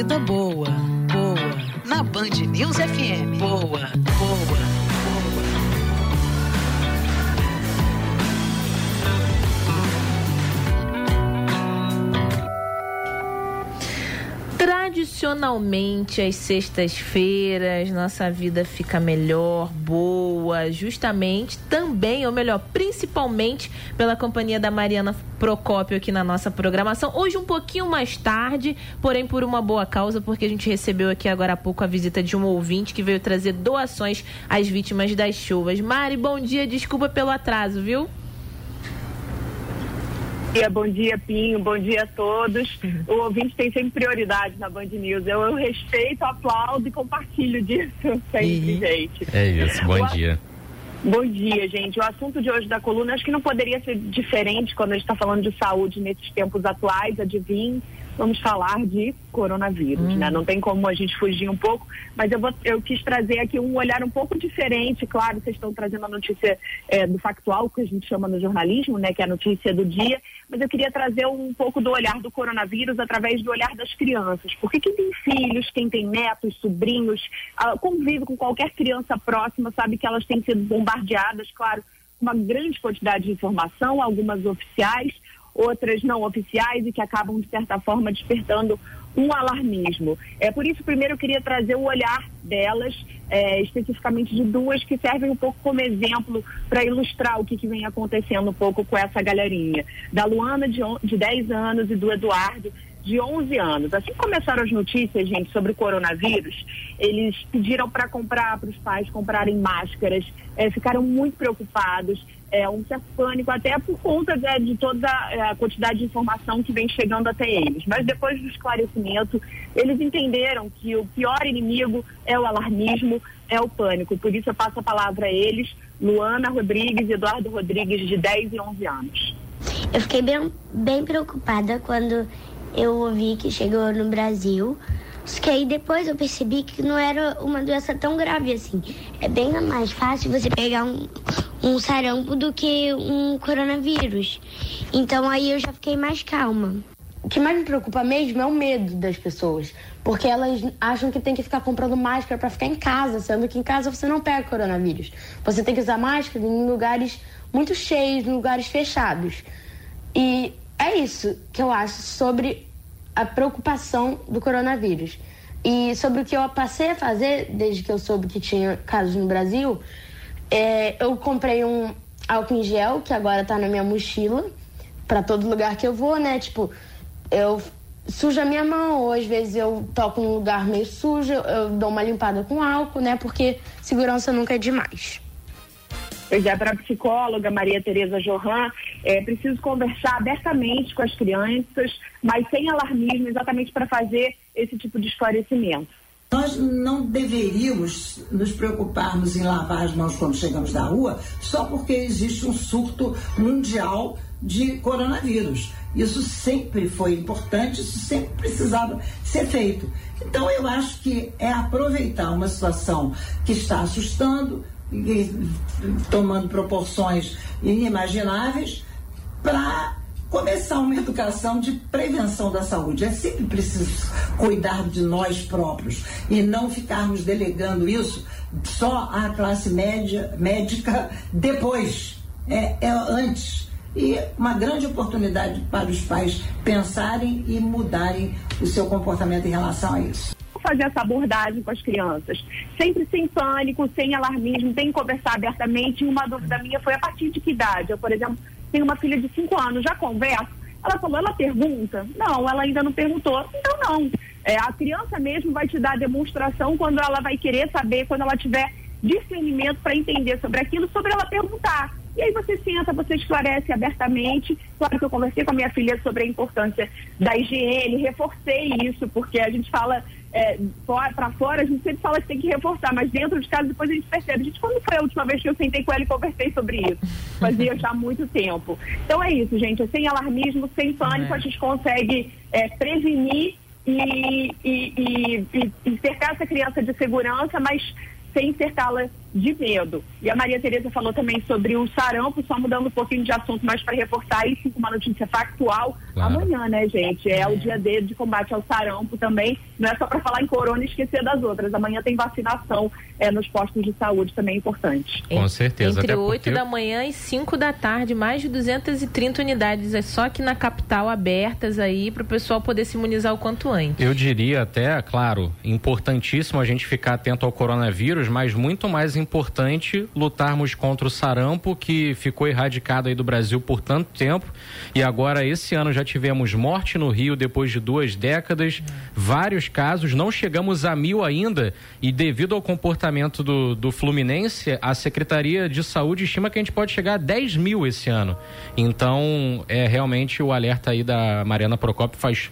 vida boa, boa. Na Band News FM. Boa, Tradicionalmente, às sextas-feiras, nossa vida fica melhor, boa, justamente também, ou melhor, principalmente pela companhia da Mariana Procópio aqui na nossa programação. Hoje, um pouquinho mais tarde, porém por uma boa causa, porque a gente recebeu aqui agora há pouco a visita de um ouvinte que veio trazer doações às vítimas das chuvas. Mari, bom dia, desculpa pelo atraso, viu? Dia, bom dia, Pinho, bom dia a todos. O ouvinte tem sempre prioridade na Band News. Eu, eu respeito, aplaudo e compartilho disso sempre, gente. É isso, bom o, dia. Bom dia, gente. O assunto de hoje da coluna acho que não poderia ser diferente quando a gente está falando de saúde nesses tempos atuais, adivinhe vamos falar de coronavírus, hum. né? Não tem como a gente fugir um pouco, mas eu, vou, eu quis trazer aqui um olhar um pouco diferente. Claro, vocês estão trazendo a notícia é, do factual, que a gente chama no jornalismo, né? Que é a notícia do dia, mas eu queria trazer um pouco do olhar do coronavírus através do olhar das crianças. Porque quem tem filhos, quem tem netos, sobrinhos, convive com qualquer criança próxima, sabe que elas têm sido bombardeadas, claro, uma grande quantidade de informação, algumas oficiais, outras não oficiais e que acabam, de certa forma, despertando um alarmismo. É por isso, primeiro, eu queria trazer o olhar delas, é, especificamente de duas que servem um pouco como exemplo para ilustrar o que, que, vem acontecendo um pouco com essa galerinha. Da Luana, de, de 10 anos, e do Eduardo, de 11 anos. Assim que começaram as notícias, gente, sobre o coronavírus, eles pediram para comprar, para os pais comprarem máscaras, é, ficaram muito preocupados, é, um certo pânico, até por conta de, de toda a quantidade de informação que vem chegando até eles. Mas depois do esclarecimento, eles entenderam que o pior inimigo é o alarmismo, é o pânico. Por isso eu passo a palavra a eles, Luana Rodrigues e Eduardo Rodrigues, de 10 e 11 anos. Eu fiquei bem, bem preocupada quando eu ouvi que chegou no Brasil. Só que aí depois eu percebi que não era uma doença tão grave assim. É bem mais fácil você pegar um, um sarampo do que um coronavírus. Então aí eu já fiquei mais calma. O que mais me preocupa mesmo é o medo das pessoas, porque elas acham que tem que ficar comprando máscara para ficar em casa, sendo que em casa você não pega coronavírus. Você tem que usar máscara em lugares muito cheios, em lugares fechados. E é isso que eu acho sobre a preocupação do coronavírus. E sobre o que eu passei a fazer desde que eu soube que tinha casos no Brasil, é, eu comprei um álcool em gel que agora tá na minha mochila para todo lugar que eu vou, né? Tipo, eu sujo a minha mão, ou às vezes eu toco num lugar meio sujo, eu dou uma limpada com álcool, né? Porque segurança nunca é demais. Pois é, para a psicóloga Maria Tereza Johan, é preciso conversar abertamente com as crianças, mas sem alarmismo, exatamente para fazer esse tipo de esclarecimento. Nós não deveríamos nos preocuparmos em lavar as mãos quando chegamos da rua só porque existe um surto mundial de coronavírus. Isso sempre foi importante, isso sempre precisava ser feito. Então eu acho que é aproveitar uma situação que está assustando, tomando proporções inimagináveis, para começar uma educação de prevenção da saúde. É sempre preciso cuidar de nós próprios e não ficarmos delegando isso só à classe média, médica depois, é, é antes. E uma grande oportunidade para os pais pensarem e mudarem o seu comportamento em relação a isso fazer essa abordagem com as crianças. Sempre sem pânico, sem alarmismo, que conversar abertamente. Uma dúvida minha foi a partir de que idade? Eu, por exemplo, tenho uma filha de 5 anos, já converso. Ela falou, ela pergunta? Não, ela ainda não perguntou. Então, não. É, a criança mesmo vai te dar demonstração quando ela vai querer saber, quando ela tiver discernimento para entender sobre aquilo, sobre ela perguntar. E aí você senta, você esclarece abertamente. Claro que eu conversei com a minha filha sobre a importância da higiene, reforcei isso, porque a gente fala é, para fora, a gente sempre fala que tem que reforçar, mas dentro de casa depois a gente percebe. Gente, quando foi a última vez que eu sentei com ela e conversei sobre isso? Fazia já muito tempo. Então é isso, gente. Sem alarmismo, sem pânico, é. a gente consegue é, prevenir e, e, e, e, cercar essa criança de segurança, mas sem cercá-la de medo. E a Maria Tereza falou também sobre o sarampo, só mudando um pouquinho de assunto, mas para reportar isso uma notícia factual. Claro. Amanhã, né, gente? É o dia dele de combate ao sarampo também. Não é só para falar em corona e esquecer das outras. Amanhã tem vacinação é, nos postos de saúde também é importante. Com certeza. Entre 8 porque... da manhã e 5 da tarde, mais de 230 unidades é só aqui na capital abertas aí para o pessoal poder se imunizar o quanto antes. Eu diria até, claro, importantíssimo a gente ficar atento ao coronavírus, mas muito mais importante lutarmos contra o sarampo que ficou erradicado aí do Brasil por tanto tempo e agora esse ano já tivemos morte no Rio depois de duas décadas, vários casos, não chegamos a mil ainda e devido ao comportamento do, do Fluminense, a Secretaria de Saúde estima que a gente pode chegar a 10 mil esse ano. Então, é realmente o alerta aí da Mariana Procopio faz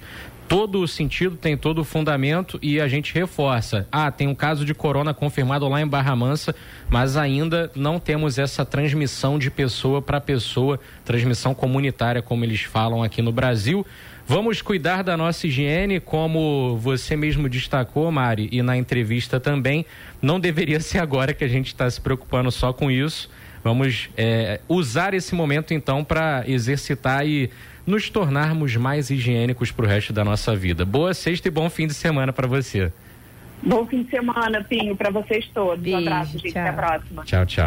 todo o sentido, tem todo o fundamento e a gente reforça. Ah, tem um caso de corona confirmado lá em Barra Mansa, mas ainda não temos essa transmissão de pessoa para pessoa, transmissão comunitária, como eles falam aqui no Brasil. Vamos cuidar da nossa higiene, como você mesmo destacou, Mari, e na entrevista também. Não deveria ser agora que a gente está se preocupando só com isso. Vamos é, usar esse momento então para exercitar e nos tornarmos mais higiênicos para o resto da nossa vida. Boa sexta e bom fim de semana para você. Bom fim de semana, Pinho, para vocês todos. Beijo, um abraço, gente. Tchau. Até a próxima. Tchau, tchau.